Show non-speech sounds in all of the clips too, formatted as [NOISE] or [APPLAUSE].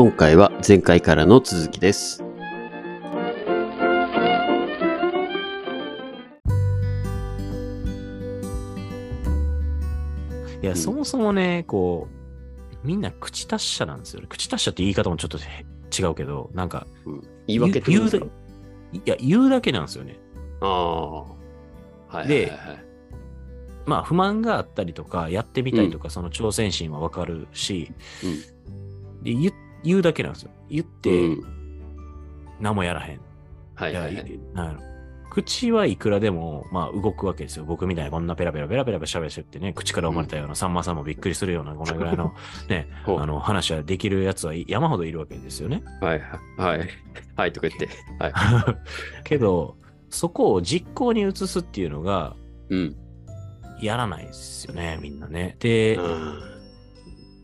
今回は前回からの続きです。いや、うんそもそもね、こう、みんな口達者なんですよね。口達者って言い方もちょっとへ違うけど、なんか、うん、言い訳言ういや、言うだけなんですよね。ああ。はいはいはいではい。まあ、不満があったりとか、やってみたいとか、その挑戦心はわかるし、で言う言うだけなんですよ。言って、うん何もやらへん。はいはいはい。いなんやろ口はいくらでも、まあ、動くわけですよ。僕みたいにこんなペラペラペラペラ喋ってってね、口から生まれたような、さんまさんもびっくりするような、このぐらいの [LAUGHS] ね、あの話はできるやつは山ほどいるわけですよね。はいはい。はい。はいとか言って。はい。[LAUGHS] けど、そこを実行に移すっていうのが、うん。やらないですよね、みんなね。で、あ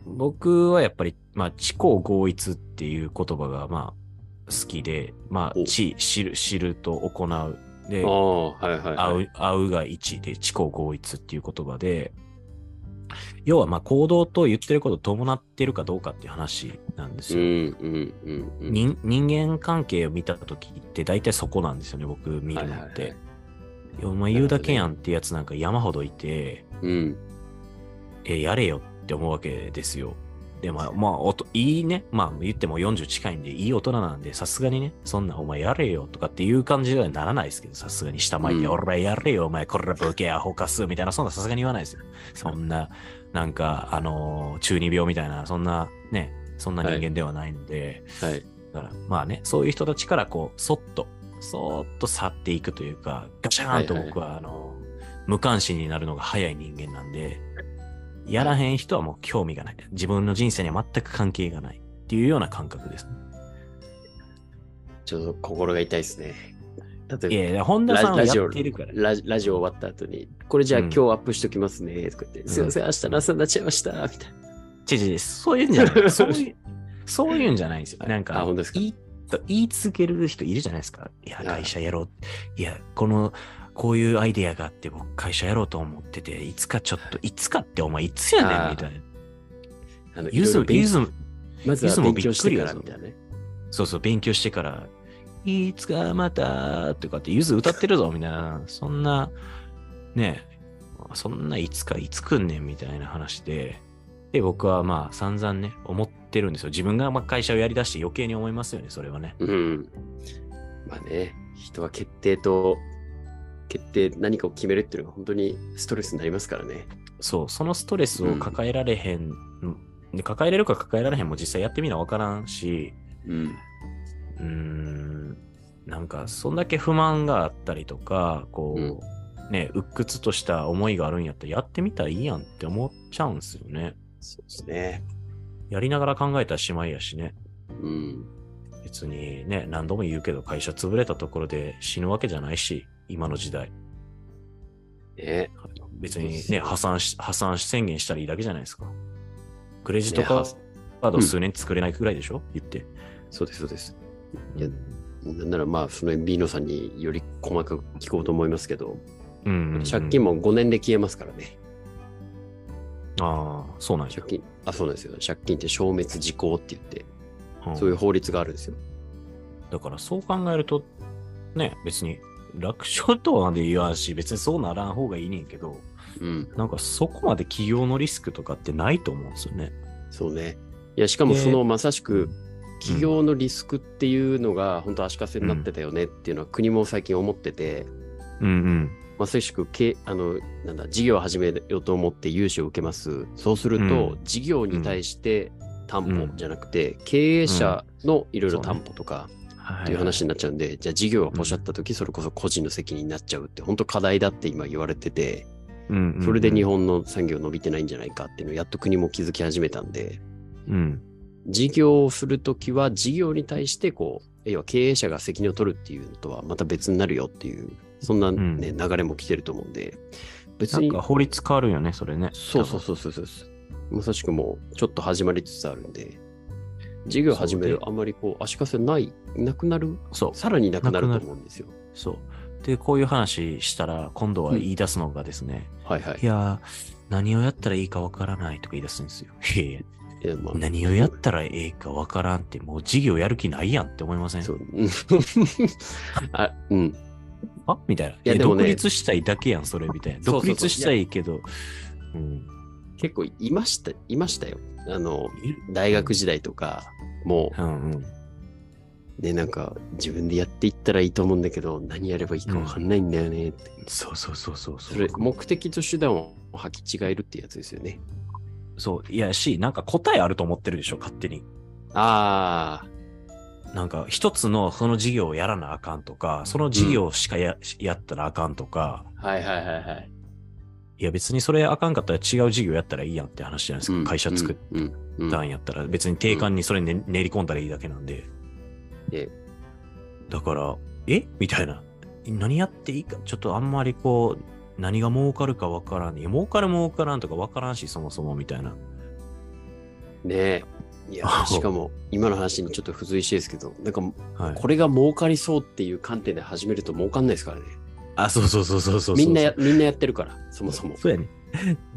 僕はやっぱり、まあ、知行合一っていう言葉が、まあ、好きで、まあお、知、知る、知ると行う。であ、はいはいはい。会う、会うが一で、知行合一っていう言葉で、要は、まあ、行動と言ってること伴ってるかどうかっていう話なんですうんよ。うんうんうん。人人間関係を見たときって大体そこなんですよね、僕見るのって。はいはいはいお前言うだけやんってやつなんか山ほどいて、うん。え、やれよって思うわけですよ。で、まあ、まあ、おといいね。まあ、言っても40近いんで、いい大人なんで、さすがにね、そんなお前やれよとかっていう感じではならないですけど、さすがに下巻いて、うん俺やれよ、お前これボケアホカスみたいな、そんなさすがに言わないですよ。そんな、なんか、あのー中二病みたいな、そんな、ね、そんな人間ではないので、はい。だから、まあね、そういう人たちからこう、そっと、そーっと去っていくというか、ガシャーンとはいはい僕は、あの、無関心になるのが早い人間なんで、やらへん人はもう興味がない。自分の人生には全く関係がないっていうような感覚ですね。ちょっと心が痛いですね。いやいや、本田さんはやラジオってるから。ばラジラジオ終わった後に、これじゃあうん今日アップしときますね、とか言って、すいません、明日の朝になっちゃいました、みたいな。ちちち、そういうんじゃない。[LAUGHS] そういう、そういうんじゃないんですよ。なんあか、本当ですか？言い続ける人いるじゃないですか。いや、い会社やろう。いや、この、こういうアイデアがあって、僕会社やろうと思ってて、いつかちょっと、いつかってお前いつやねん、みたいな。あのゆず、ゆず、まずは勉強してからみたいなね。そうそう、勉強してから、いつかまた、とかって、ゆず歌ってるぞ、みたいな、そんな、ねえ、そんないつかいつくんねん、みたいな話で、で、僕はまあ、散々ね、思ってるんですよ。自分がまあ会社をやり出して余計に思いますよね、それはね。うん。まあね、人は決定と、決定、何かを決めるっていうのが本当にストレスになりますからね。そう、そのストレスを抱えられへん、で抱えれるか抱えられへんも実際やってみなわからんし、うん。うーん、なんか、そんだけ不満があったりとか、こう、ね、鬱屈とした思いがあるんやったらやってみたらいいやんって思っちゃうんですよね。そうですね。やりながら考えたらしまいやしね。うん。別にね、何度も言うけど会社潰れたところで死ぬわけじゃないし、今の時代。ね別にね、破産し、破産し宣言したらいいだけじゃないですか。クレジットカねード数年作れないくらいでしょ、言って。そうです、そうです。いやなんならまあ、そのビーノさんにより細かく聞こうと思いますけど、うんうんうん借金も5年で消えますからね。ああ、そうなんや借。金、あ、そうなんですよ。借金って消滅時効って言って、うんそういう法律があるんですよ。だからそう考えると、ね、別に楽勝とはで言わんし、別にそうならん方がいいねんけど、うん。なんかそこまで企業のリスクとかってないと思うんですよね。そうね。いや、しかもそのまさしく、企業のリスクっていうのが本当足かせになってたよねっていうのは国も最近思ってて、うんうん。まさしくけあのなんだ事業を始めようと思って融資を受けます。そうすると、うん事業に対して担うん保じゃなくて、経営者のいろいろ担保とかはっていう話になっちゃうんで、じゃあ事業がポシャった時それこそ個人の責任になっちゃうって本当課題だって今言われてて、うんうんうん。それで日本の産業伸びてないんじゃないかっていうのをやっと国も気づき始めたんで、うん。事業をするときは事業に対してこう、要は経営者が責任を取るっていうのとはまた別になるよっていう、そんな、ねうん。流れも来てると思うんで、別に、なんか法律変わるよね、それね。そうそうそうそうそう。まさしくもうちょっと始まりつつあるんで、事業始めるそうあんまりこう足かせない、なくなる、そう。さらになくなると思うんですよ。そう。で、こういう話したら、今度は言い出すのがですね、はいはいい。やー、何をやったらいいかわからないとか言い出すんですよ。[LAUGHS] いやまあ何をやったらええかわからんって、もう授業やる気ないやんって思いません？そう。う [LAUGHS] んあ、うん。あみたいな。いやね独立したいだけやん、それみたいな。そうそうそう独立したいけど、うん。結構いました、いましたよ。あの、大学時代とか、もうんうん。う、ね、なんか、自分でやっていったらいいと思うんだけど、何やればいいかわかんないんだよねって。そうそうそうそうそれ、目的と手段を履き違えるってやつですよね。そう。いやし、なんか答えあると思ってるでしょ、勝手に。あなんか一つのその授業をやらなあかんとか、その授業しかや,、やったらあかんとか、あ、はいはいはいはい。いや別にそれあかんかったら違う授業やったらいいやんって話じゃないですか。うん会社作ったんやったら、別に定款にそれ、ね練り込んだらいいだけなんで。えだから、え？みたいな。何やっていいか、ちょっとあんまりこう、何が儲かるかわからん。いや儲かる儲からんとかわからんし、そもそもみたいな。ねえ。いや、[LAUGHS] しかも、今の話にちょっと付随してですけど、なんか、はい。これが儲かりそうっていう観点で始めると儲かんないですからね。あ、そうそうそうそうそうそう。みんなや、みんなやってるから、そもそも。そうやね。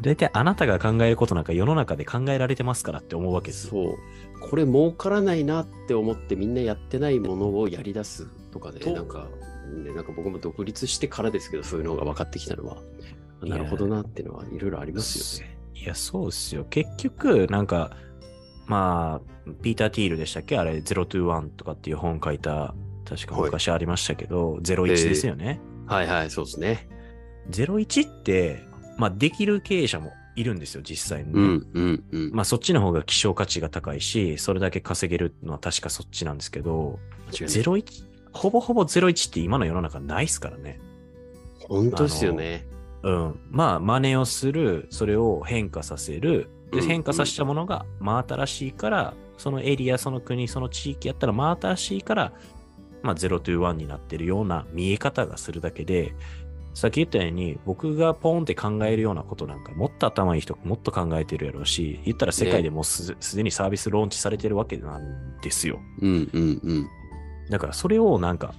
大体あなたが考えることなんか世の中で考えられてますからって思うわけですよ。そう。これ儲からないなって思ってみんなやってないものをやり出すとかね、となんか、ね、なんか僕も独立してからですけど、そういうのが分かってきたのは、なるほどなっていうのはいろいろありますよね。いや、そうっすよ。結局、なんか、まあ、ピーター・ティールでしたっけ？あれ、021とかっていう本書いた、確か昔ありましたけど、01ですよね。はいはい、そうですね。01って、まあ、できる経営者もいるんですよ、実際にね、うん、うん、うん。まあ、そっちの方が希少価値が高いし、それだけ稼げるのは確かそっちなんですけど、間違いない。01、ほぼほぼ01って今の世の中ないっすからね。本当ですよね。うん。まあ、真似をする、それを変化させる。で、うん変化させたものが真新しいから、そのエリア、その国、その地域やったら真新しいから、まあ、0 to 1になってるような見え方がするだけで、さっき言ったように、僕がポンって考えるようなことなんか、もっと頭いい人もっと考えてるやろうし、言ったら世界でもうすすでにサービスローンチされてるわけなんですよ。うん、うん、うん。だからそれをなんか、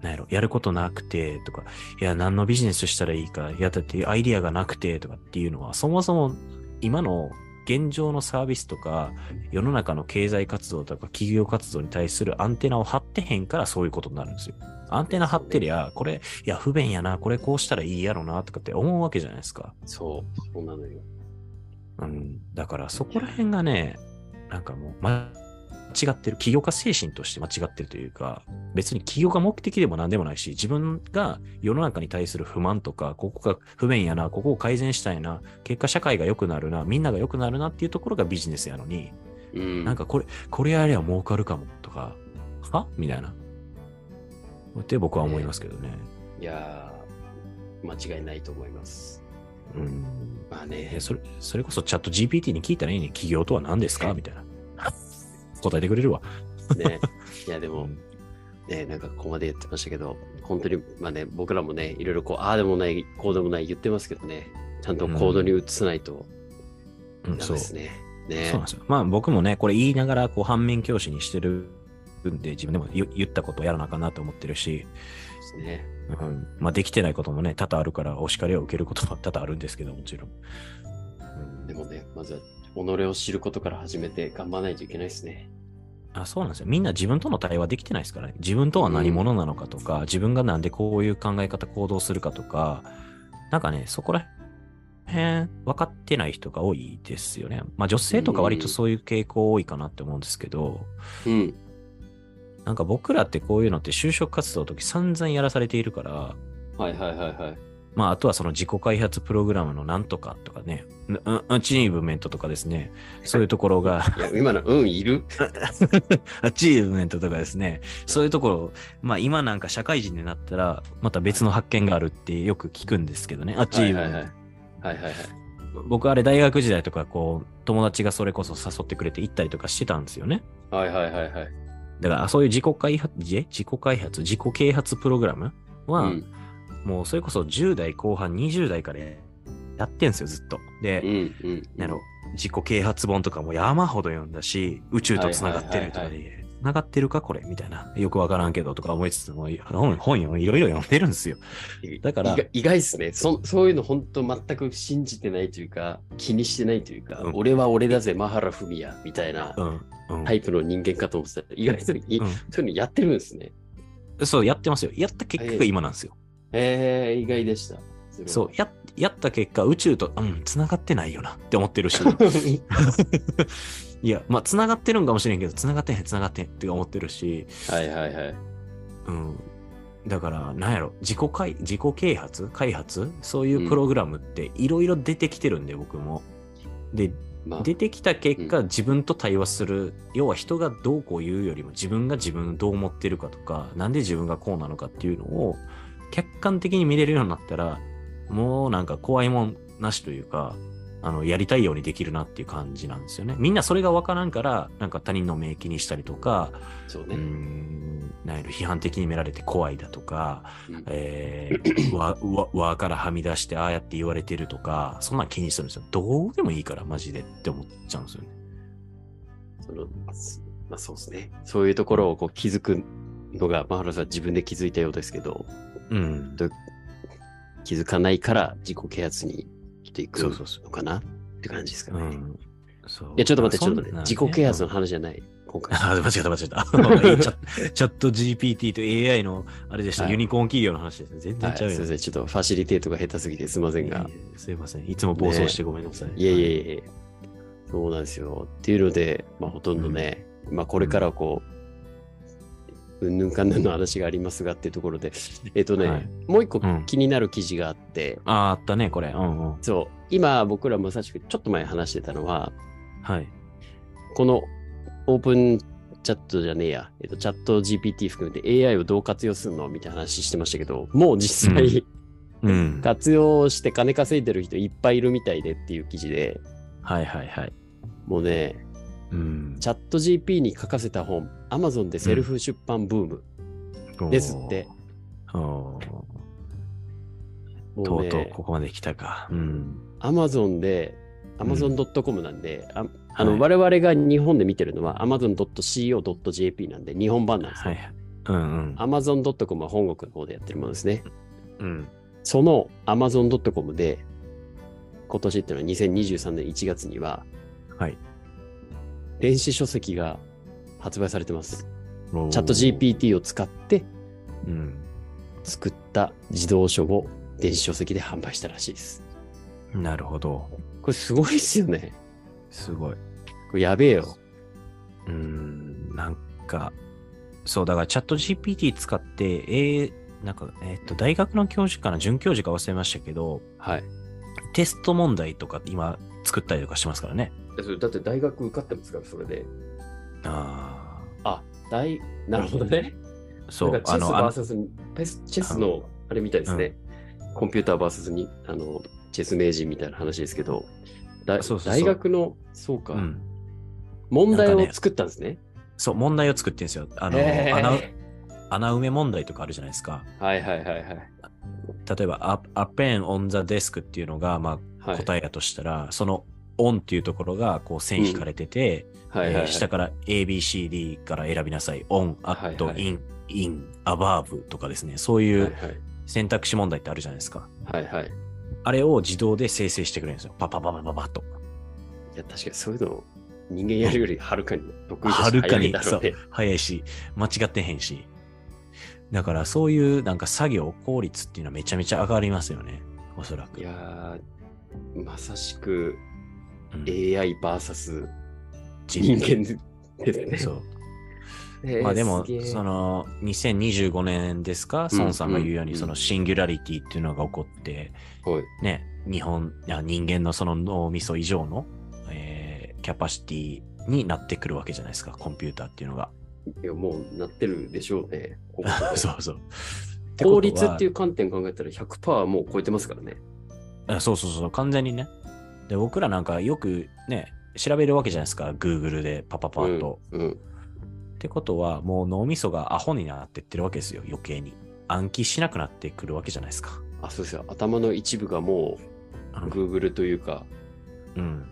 なんやろ、やることなくてとか、いや、何のビジネスしたらいいか、いや、だってアイディアがなくてとかっていうのは、そもそも今の現状のサービスとか、世の中の経済活動とか企業活動に対するアンテナを張ってへんからそういうことになるんですよ。アンテナ張ってりゃ、これ、いや、不便やな、これこうしたらいいやろな、とかって思うわけじゃないですか。そう、そうなのよ。うん。だからそこら辺がね、なんかもう、間違ってる。起業家精神として間違ってるというか、別に起業が目的でも何でもないし、自分が世の中に対する不満とか、ここが不便やな、ここを改善したいな、結果社会が良くなるな、みんなが良くなるなっていうところがビジネスやのに、うん。なんかこれ、これやりゃ儲かるかもとか、は？みたいな。って僕は思いますけどね。いやー、間違いないと思います。うん。まあねえ、それ、それこそチャット GPT に聞いたらいいね。起業とは何ですか？みたいな。答えてくれるわ。ね。いや、[LAUGHS] でも、ね、なんかここまで言ってましたけど、本当に、まあね、僕らもね、いろいろこう、ああでもない、こうでもない言ってますけどね、ちゃんと行動に移さないとうん、そう。ですね。そうねなんですよ。まあ僕もね、これ言いながら、こう反面教師にしてるんで、自分でも言言ったことをやらなあかんなと思ってるし、ですね。うん、まあできてないこともね、多々あるから、お叱りを受けることも多々あるんですけど、もちろん。うんでもね、まずは、己を知ることから始めて頑張らないといけないですね。あそうなんですよ。みんな自分との対話できてないですからね。自分とは何者なのかとか、自分がなんでこういう考え方、行動するかとか、なんかね、そこら辺分かってない人が多いですよね。まあ女性とか割とそういう傾向多いかなって思うんですけど、うん。なんか僕らってこういうのって就職活動の時散々やらされているから、はいはいはいはい。まああとはその自己開発プログラムのなんとかとかね、うんアチーブメントとかですね、そういうところが、[LAUGHS] 今の、うん、いる？[LAUGHS] アチーブメントとかですね、そういうところ、まあ今なんか社会人になったら、また別の発見があるってよく聞くんですけどね、アチーブメント。はいはいはい。はいはいはい。僕あれ大学時代とかこう、友達がそれこそ誘ってくれて行ったりとかしてたんですよね。はいはいはいはい。だからそういう自己開発、自自己開発、自己啓発プログラムは、うん。もうそれこそ10代後半、20代からやってんすよ、ずっと。で、うんうん。自己啓発本とかも山ほど読んだし、宇宙とつながってるとかで、繋がってるかこれみたいな。よくわからんけどとか思いつつも、本、本よ、いろいろ読んでるんですよ。だから意外意外ですねそ。そういうの本当全く信じてないというか、気にしてないというか、うん俺は俺だぜ、マハラフミヤみたいなタイプの人間かと思ってたら、意外というんそういうのやってるんですね。そう、やってますよ。やった結果が今なんですよ。えー、意外でした。そう、や、やった結果、宇宙と、うん、繋がってないよなって思ってるし。[LAUGHS] いや、まあ、繋がってるんかもしれんけど、繋がってへん、繋がってへんって思ってるし、はいはいはい。うん。だから、なんやろ、自己開、自己啓発？開発？そういうプログラムっていろいろ出てきてるんで、僕も。で、まあ、出てきた結果、う自分と対話する、要は人がどうこう言うよりも自分が自分どう思ってるかとか、なんで自分がこうなのかっていうのを客観的に見れるようになったら、もうなんか怖いもんなしというか、あの、やりたいようにできるなっていう感じなんですよね。みんなそれがわからんから、なんか他人の目気にしたりとか、そうね。ん、なんやろ、批判的に見られて怖いだとか、うんえー、[COUGHS] わ、わ、わからはみ出して、ああやって言われてるとか、そんなん気にするんですよ。どうでもいいから、マジでって思っちゃうんですよね。そのまあそうですね。そういうところをこう気づくのが、マハラさん自分で気づいたようですけど、うん。気づかないから自己啓発にしていくのかな？って感じですかね。いうん。そう。や、ちょっと待って、ちょっと待って。ね自己啓発の話じゃない？今回。あ、間違った間違った。[LAUGHS] チャット GPT と AI のあれでした、はいユニコーン企業の話ですね。全はい、然ちゃうよ、すいません。ちょっとファシリテートが下手すぎてすいませんが。いやいやすいません。いつも暴走してごめんなさい。いえいえいえ。そうなんですよ。っていうので、まあほとんどね、まあこれからこう、うんぬんかんぬんの話がありますがっていうところで、えっとね、はいもう一個気になる記事があって、ああ、あったね、これ。うんうん。そう、今僕らまさしくちょっと前話してたのは、はい。このオープンチャットじゃねえや、えっと、チャット GPT 含めて AI をどう活用するのみたいな話してましたけど、もう実際、うん。活用して金稼いでる人いっぱいいるみたいでっていう記事で、はいはいはい。もうね、うん。チャット GP に書かせた本、Amazon でセルフ出版ブーム。ですってとうとううね、ここまで来たか。うん。Amazon で、Amazon.com なんで、ああの、はい我々が日本で見てるのは Amazon.co.jp なんで、日本版なんですよ。はいはい。うんうん。Amazon.com は本国の方でやってるものですね。うん。その Amazon.com で、今年っていうのは2023年1月には、はい。電子書籍が発売されてます。チャット GPT を使ってうん。作った自動書を電子書籍で販売したらしいです。なるほど。これすごいっすよね。すごい。これやべえよ。うーん、なんか、そう、だからチャット GPT 使って、えー、なんか、えっ、と、大学の教授かな、准教授か忘れましたけど、はい。テスト問題とか今作ったりとかしてますからね。だって大学受かってますから、それで。ああ、大、なるほどね。あ。そう、あの、チェスのあれみたいですね。コンピューター VS に、あの、チェス名人みたいな話ですけど、だそうそうそう大学の、そうか、うん。問題を作ったんですね。そう、問題を作ってるんですよ。あの、穴穴埋め問題とかあるじゃないですか。はいはいはいはい。例えば、a, a pen on the desk っていうのが、まあ、はい、答えやとしたら、その on っていうところが、こう、線引かれてて、下から A, B, C, D から選びなさい。on, はい at, はい in, in, above とかですね。そういはいうはい選択肢問題ってあるじゃないですか。はいはい。あれを自動で生成してくれるんですよ。パパパパパパッと。いや、確かにそういうの、人間やるよりはるかに得意だしはるかに早いし、間違ってへんし。だからそういうなんか作業効率っていうのはめちゃめちゃ上がりますよね。おそらく。いやー、まさしくうん AIVS 人間ですね。そう。えーまあでもその2025年ですか、うん孫さんが言うように、うんそのシンギュラリティっていうのが起こって、はいね、日本、いや人間のその脳みそ以上の、えーキャパシティになってくるわけじゃないですか、コンピューターっていうのが。いや、もうなってるでしょうね。[LAUGHS] そうそう。効率っていうう観点考えたら100%もう超えてますからね。あそうそうそう、完全にね。で、僕らなんかよくね、調べるわけじゃないですか、Google でパパパッと。うん。うんってことは、もう脳みそがアホになってってるわけですよ、余計に。暗記しなくなってくるわけじゃないですか。あ、そうですよ。頭の一部がもううん Google というか、うん。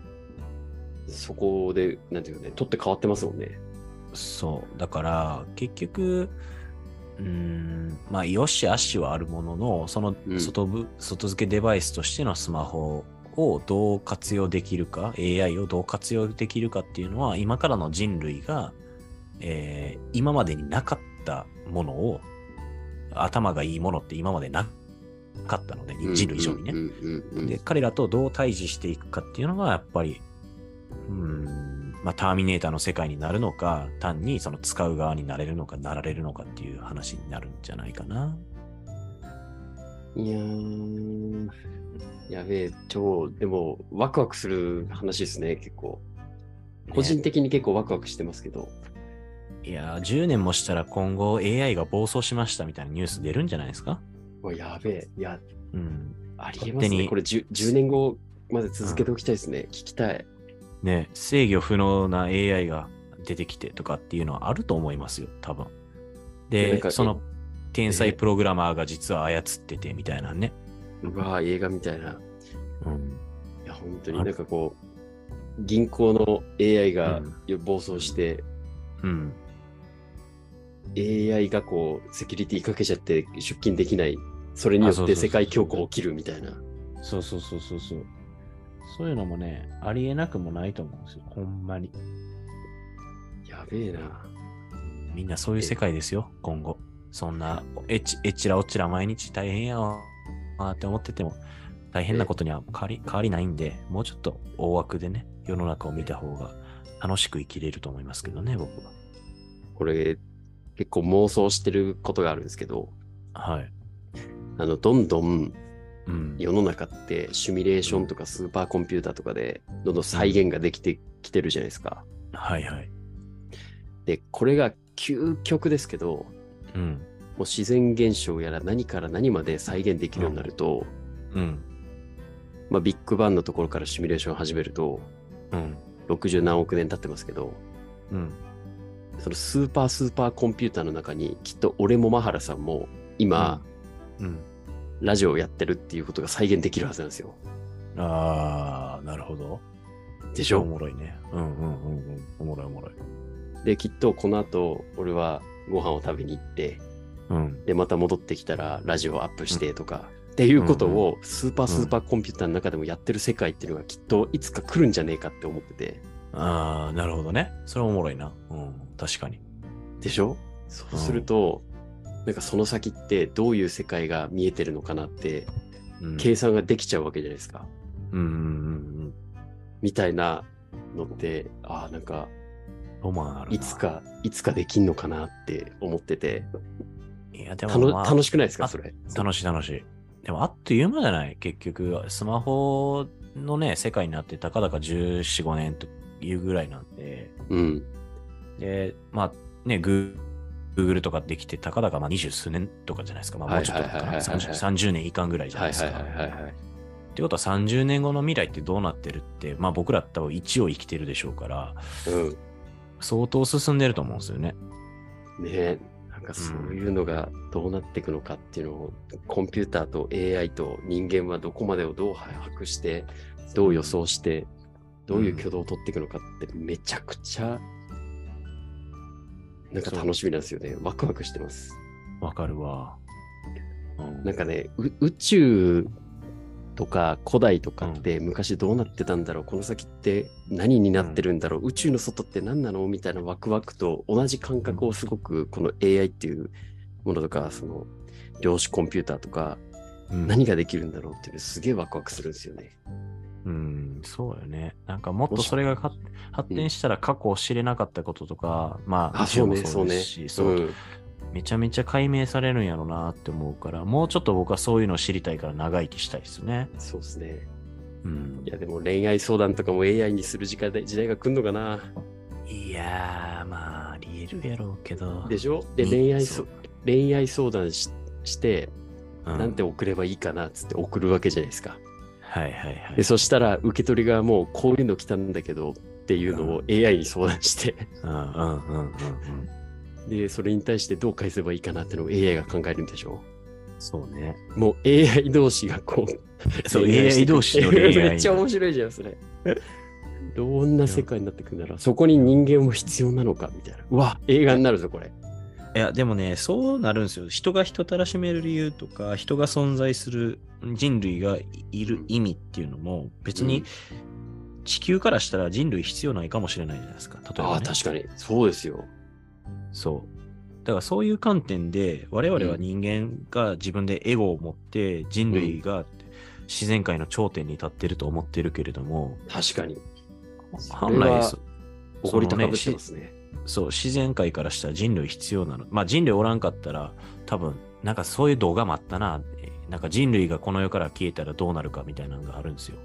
そこで、なんていうかね、取って変わってますもんね。そう。だから、結局、うーん、まあ、よしあしはあるものの、そのうん外部、外付けデバイスとしてのスマホをどう活用できるか、AI をどう活用できるかっていうのは、今からの人類が、えー今までになかったものを、頭がいいものって今までなかったので、人類以上にね。で、彼らとどう対峙していくかっていうのが、やっぱり、うーん、まあ、ターミネーターの世界になるのか、単にその使う側になれるのか、なられるのかっていう話になるんじゃないかな。いやー、やべえ、超、でも、ワクワクする話ですね、結構。個人的に結構ワクワクしてますけど。いやー、10年もしたら今後 AI が暴走しましたみたいなニュース出るんじゃないですか？うわやべえ、いや、うん。ありえますね。これ 10, 10年後まで続けておきたいですね。聞きたい。ね、制御不能な AI が出てきてとかっていうのはあると思いますよ、多分。で、その天才プログラマーが実は操っててみたいなね。うわ映画みたいな。うん。いや、本当にあなんかこう、銀行の AI がうん暴走して、うん。AI がこう、セキュリティかけちゃって出勤できない。それによって世界恐慌起きるみたいな。そうそうそうそうそう。そういうのもね、ありえなくもないと思うんですよ。ほんまに。やべえな。みんなそういう世界ですよ、今後。そんな、えち、えちらおちら毎日大変やわーって思ってても、大変なことには変わり、変わりないんで、もうちょっと大枠でね、世の中を見た方が楽しく生きれると思いますけどね、僕は。これ、結構妄想してることがあるんですけど、はい。あの、どんどん。世の中ってシミュレーションとかスーパーコンピューターとかでどんどん再現ができてきてるじゃないですか。はいはい。で、これが究極ですけど、うん。もう自然現象やら何から何まで再現できるようになると、うん。まあ、ビッグバンのところからシミュレーションを始めると、うん。60何億年経ってますけど、うん。そのスーパースーパーコンピューターの中にきっと俺もマハラさんも今、うん。ラジオをやってるっていうことが再現できるはずなんですよ。あー、なるほど。でしょ？おもろいね。うんうんうんうん。おもろいおもろい。で、きっとこの後俺はご飯を食べに行って、うん。で、また戻ってきたらラジオをアップしてとか、っていうことをスーパースーパーコンピューターの中でもやってる世界っていうのがきっといつか来るんじゃねえかって思ってて。あー、なるほどね。それおもろいな。うん。確かに。でしょ？そうすると、なんかその先ってどういう世界が見えてるのかなってうん。計算ができちゃうわけじゃないですか。うんうんうんみたいなのって、ああ、なんかうん。ロマンあるな。いつ。か、いつかできんのかなって思ってて、いや、でも、まあ、楽しくないですか？あそれ。楽しい楽しい。でも、あっという間じゃない？結局、スマホのね、世界になって、たかだか14、5年というぐらいなんで、うん。で、まあね、グーグルとかできて、たかだかまあ二十数年とかじゃないですか。まあもうちょっとかな。はいはいはいはいはい 30, 30年いかんぐらいじゃなはいいですか。はいはいはいはい。ってことは30年後の未来ってどうなってるって、まあ僕ら多分1を生きてるでしょうから、うん。相当進んでると思うんですよね。ねかそういうのがどうなっていくのかっていうのを、コンピューターと AI と人間はどこまでをどう把握して、どう予想して、どういう挙動を取っていくのかってめちゃくちゃ、なんか楽しみなんですよね。ワクワクしてます。わかるわ。うんなんかね、う宇宙とか古代とかって昔どうなってたんだろう、この先って何になってるんだろう、宇宙の外って何なのみたいなワクワクと同じ感覚をすごくこの AI っていうものとか、その量子コンピューターとかうん何ができるんだろうっていうのすげえワクワクするんですよね。うん、そうよね。なんかもっとそれがか発展したら過去を知れなかったこととか、まあ、あ、そうね、そうね。そううんめちゃめちゃ解明されるんやろなって思うから、もうちょっと僕はそういうのを知りたいから長生きしたいですね。そうですね。うんい。や、でも恋愛相談とかも AI にする時間で時代が来るのかないやー、まあ、ありえるやろうけど。でしょ？で、に恋愛そ恋愛相談しして、うんなんて送ればいいかなっつって送るわけじゃないですか。はいはいはいで。そしたら受け取り側もこういうの来たんだけどっていうのを AI に相談して、うんうんうんうんうん。で、それに対してどう返せばいいかなってのを AI が考えるんでしょ？そうね。もう AI 同士がこう、そう、AI 同士の恋愛。めっちゃ面白いじゃん、それ。どんな世界になってくんだろう？そこに人間も必要なのかみたいな。うわ、映画になるぞ、これ。いや、でもね、そうなるんですよ。人が人たらしめる理由とか、人が存在する人類がいる意味っていうのも、別に地球からしたら人類必要ないかもしれないじゃないですか。例えば、ね。ああ、確かに。そうですよ。そう。だからそういう観点で、我々は人間が自分でエゴを持って、人類が自然界の頂点に立ってると思ってるけれども、確かに。本来そ、怒り高ぶってますね。そう、自然界からしたら人類必要なの。まあ人類おらんかったら、多分、なんかそういう動画もあったな。えーなんか人類がこの世から消えたらどうなるかみたいなのがあるんですよ。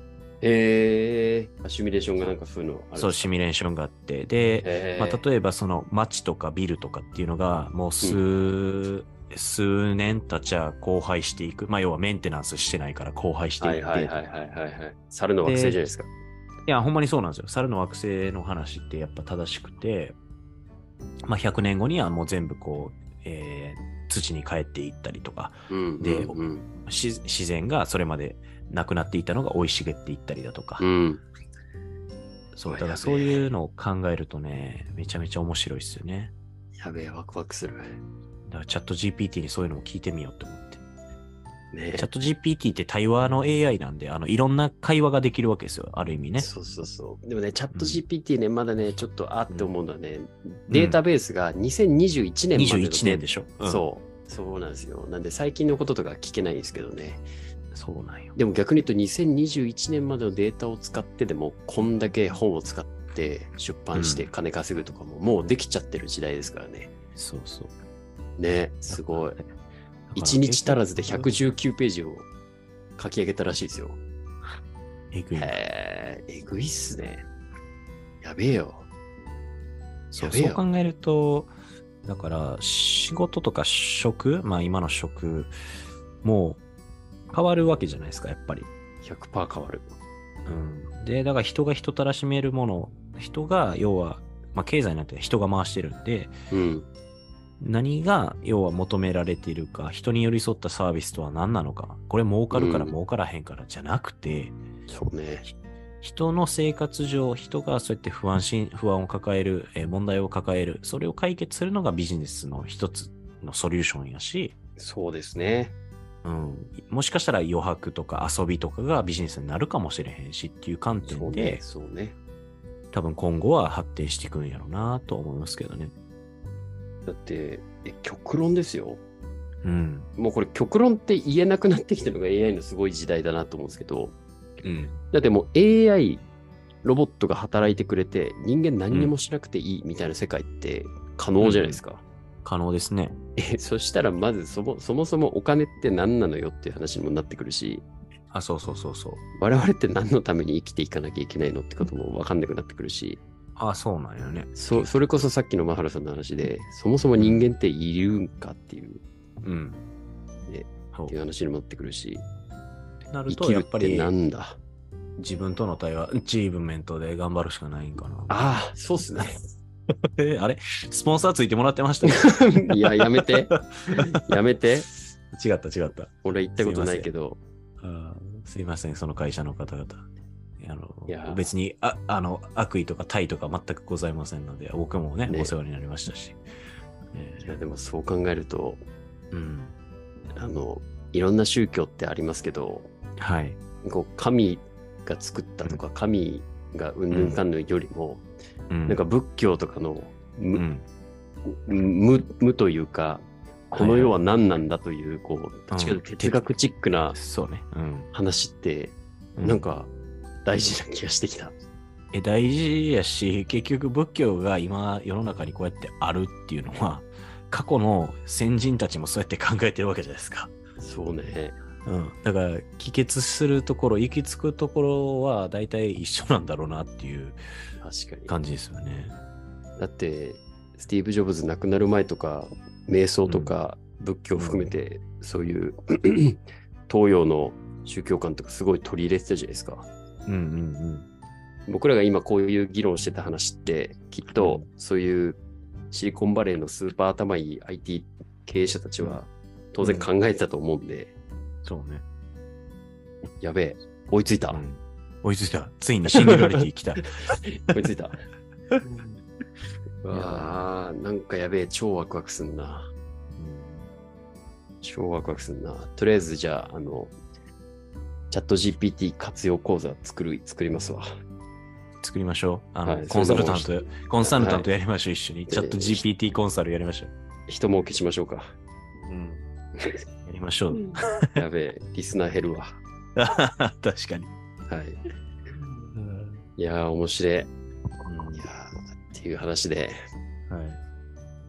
へえ、シミュレーションがなんかそういうのあるそう、シミュレーションがあって。で、まあ、例えばその街とかビルとかっていうのがもう数、数年経ちゃ荒廃していく。まあ要はメンテナンスしてないから荒廃していって。はいはいはいはいはいはい。猿の惑星じゃないですか。いや、ほんまにそうなんですよ。猿の惑星の話ってやっぱ正しくて、まあ100年後にはもう全部こう、えー土に帰っていったりとか、うん。でうんうんし自然がそれまでなくなっていたのが生い茂っていったりだとか、うん。そう、だからそういうのを考えるとね、めちゃめちゃ面白いですよね。やべえ、ワクワクする。だからチャット GPT にそういうのも聞いてみようって。ねチャット GPT って対話の AI なんで、あの、いろんな会話ができるわけですよ。ある意味ね。そうそうそう。でもね、チャット GPT ね、まだね、ちょっとあって思うのはね、データベースが2021年までの21年でしょ、うんそう。そうなんですよ。なんで最近のこととか聞けないんですけどね。そうなんよ。でも逆に言うと2021年までのデータを使ってでも、こんだけ本を使って出版してうん金稼ぐとかももうできちゃってる時代ですからね。そうそう。ね、すごい。だから1日足らずで結局119ページを書き上げたらしいですよ。えぐいえ、えぐいっすね。やべえよ。そうそう考えると、だから仕事とか職、まあ今の職も変わるわけじゃないですか、やっぱり。100%変わる。うん、で、だから人が人たらしめるもの、人が要は、まあ経済なんて人が回してるんで、うん。何が要は求められているか、人に寄り添ったサービスとは何なのか、これ儲かるからうん儲からへんからじゃなくて、そうね。人の生活上、人がそうやって不安心、不安を抱える、えー問題を抱える、それを解決するのがビジネスの一つのソリューションやし、そうですね。うん、もしかしたら余白とか遊びとかがビジネスになるかもしれへんしっていう観そう点で、ね。そうね。多分今後は発展していくんやろうなと思いますけどね。だって、え極論ですよ。うん。もうこれ極論って言えなくなってきたのが AI のすごい時代だなと思うんですけど、うん。だってもう AI、ロボットが働いてくれて、人間何にもしなくていいみたいな世界って可能じゃないですか。可能ですね。え、そしたらまずそもそもそもお金って何なのよっていう話にもなってくるし、あ、そうそうそうそう。我々って何のために生きていかなきゃいけないのってことも分かんなくなってくるし、あ、そうなんよね。そそれこそさっきのマハラさんの話で、そもそも人間っているんかっていううん。ねっていう話にもなってくるし、なると、やっぱりなんだ？自分との対話、チームメントで頑張るしかないんかな。ああ、そうっすね。[LAUGHS] えあれ？スポンサーついてもらってましたけど [LAUGHS] いや、やめて。[LAUGHS] やめて。違った違った。俺言ったことないけど、すいません、その会社の方々。あの別にああの悪意とか対とか全くございませんので、僕もね、ね。お世話になりましたし。えいや、でもそう考えると、ーうん。あの、いろんな宗教ってありますけど、はい。こう神が作ったとか、神がうんぬんかんぬんよりも、うん、なんか仏教とかの無,、うん、無無というか、この世は何なんだという、こう、どっち哲学チックな。話って、うん。なんか大事な気がしてきた。え大事やし、結局仏教が今世の中にこうやってあるっていうのは、過去の先人たちもそうやって考えてるわけじゃないですか。そうね。うん。だから、帰結するところ、行き着くところは大体一緒なんだろうなっていう。感じですよね。だって、スティーブ・ジョブズ亡くなる前とか、瞑想とか仏教含めて、そういう [CLEARS THROAT] 東洋の宗教観とかすごい取り入れてたじゃないですか。うんうん僕らが今こういう議論してた話って、きっとそういうシリコンバレーのスーパー頭いい IT 経営者たちは当然考えてたと思うんで、そうね。やべえ、追いついた。うん追いついた。ついにシンギュラリティ来た。[LAUGHS] [LAUGHS] 追いついた。うわあ、なんかやべえ、超ワクワクすんな。超ワクワクすんな。とりあえずじゃあ、あの、チャット GPT 活用講座作る、作りますわ。作りましょう。あの、はいコンサルタント、コンサルタントやりましょう、一緒に。チャット GPT コンサルやりましょう。人儲けしましょうか。うん。[LAUGHS] やりましょう。[LAUGHS] [LAUGHS] やべえ、リスナー減るわ。確かに。はい。いやー、面白い。いやーっていう話で、は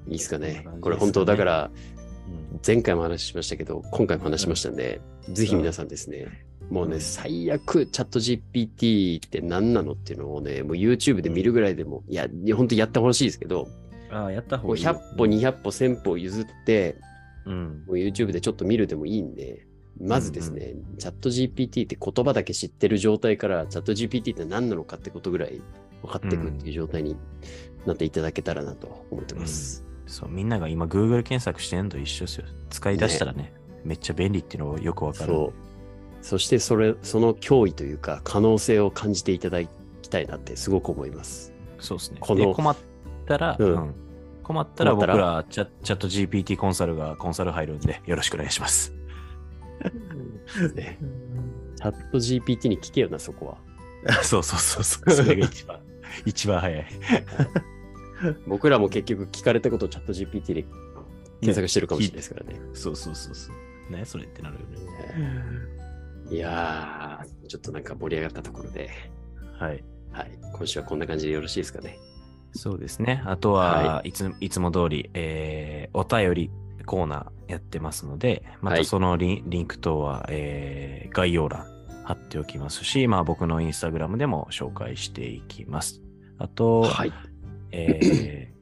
い。いいですかねこれ本当だから、うん前回も話しましたけど、今回も話しましたんで、ぜひ皆さんですね、もうね、うん最悪チャット GPT って何なのっていうのをね、もう YouTube で見るぐらいでも、いや、本当やってほしいですけど、ああ、やった方がいいよ。100歩、200歩、1000歩譲って、うん。もう YouTube でちょっと見るでもいいんで、まずですね、チャット GPT って言葉だけ知ってる状態から、チャット GPT って何なのかってことぐらい分かっていくっていう状態になっていただけたらなと思ってます。そう、みんなが今 Google 検索してんのと一緒ですよ。使い出したらね、めっちゃ便利っていうのをよくわかる。そう。そしてそれ、その脅威というか可能性を感じていただきたいなってすごく思います。そうですね。こので困ったら、うんうん困ったら僕らチャチャット GPT コンサルがコンサル入るんでよろしくお願いします。ねチャット GPT に聞けよな、そこは。[LAUGHS] そうそうそうそう。それが一番、[LAUGHS] 一番早い。[LAUGHS] 僕らも結局聞かれたことをチャット GPT で検索してるかもしれないですからね。そうそうそうそう。ね、それってなるよね。いやー、ちょっとなんか盛り上がったところで、はい。はい。今週はこんな感じでよろしいですかね。そうですね。あとは、、はいついつも通り、えーお便りコーナーやってますので、まはいたそのリン,、リンク等は、えー概要欄貼っておきますし、まあ僕のインスタグラムでも紹介していきます。あと、はい。えー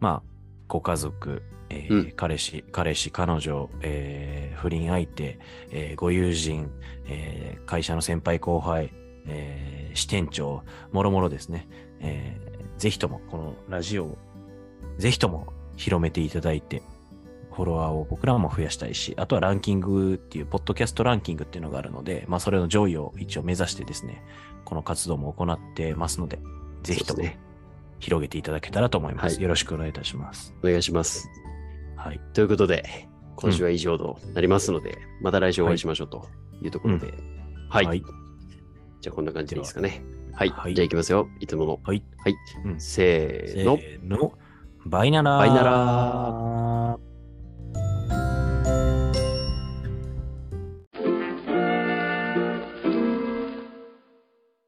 まあ、ご家族、えーうん彼氏、彼氏、彼女、えー不倫相手、えーご友人、えー会社の先輩後輩、えー支店長、もろもろですね、えーぜひともこのラジオを、ぜひとも広めていただいて、フォロワーを僕らも増やしたいし、あとはランキングっていう、ポッドキャストランキングっていうのがあるので、まあそれの上位を一応目指してですね、この活動も行ってますので、ぜひとも広げていただけたらと思います。はいよろしくお願いいたします。お願いします。はい。ということで、今週は以上となりますので、また来週お会いしましょうというところで。はい。はい。じゃあこんな感じでいいですかね。はい。はいじゃあいきますよ。いつもの。はい。はい。うんせーの。せーの。バイナラー。バイナラー。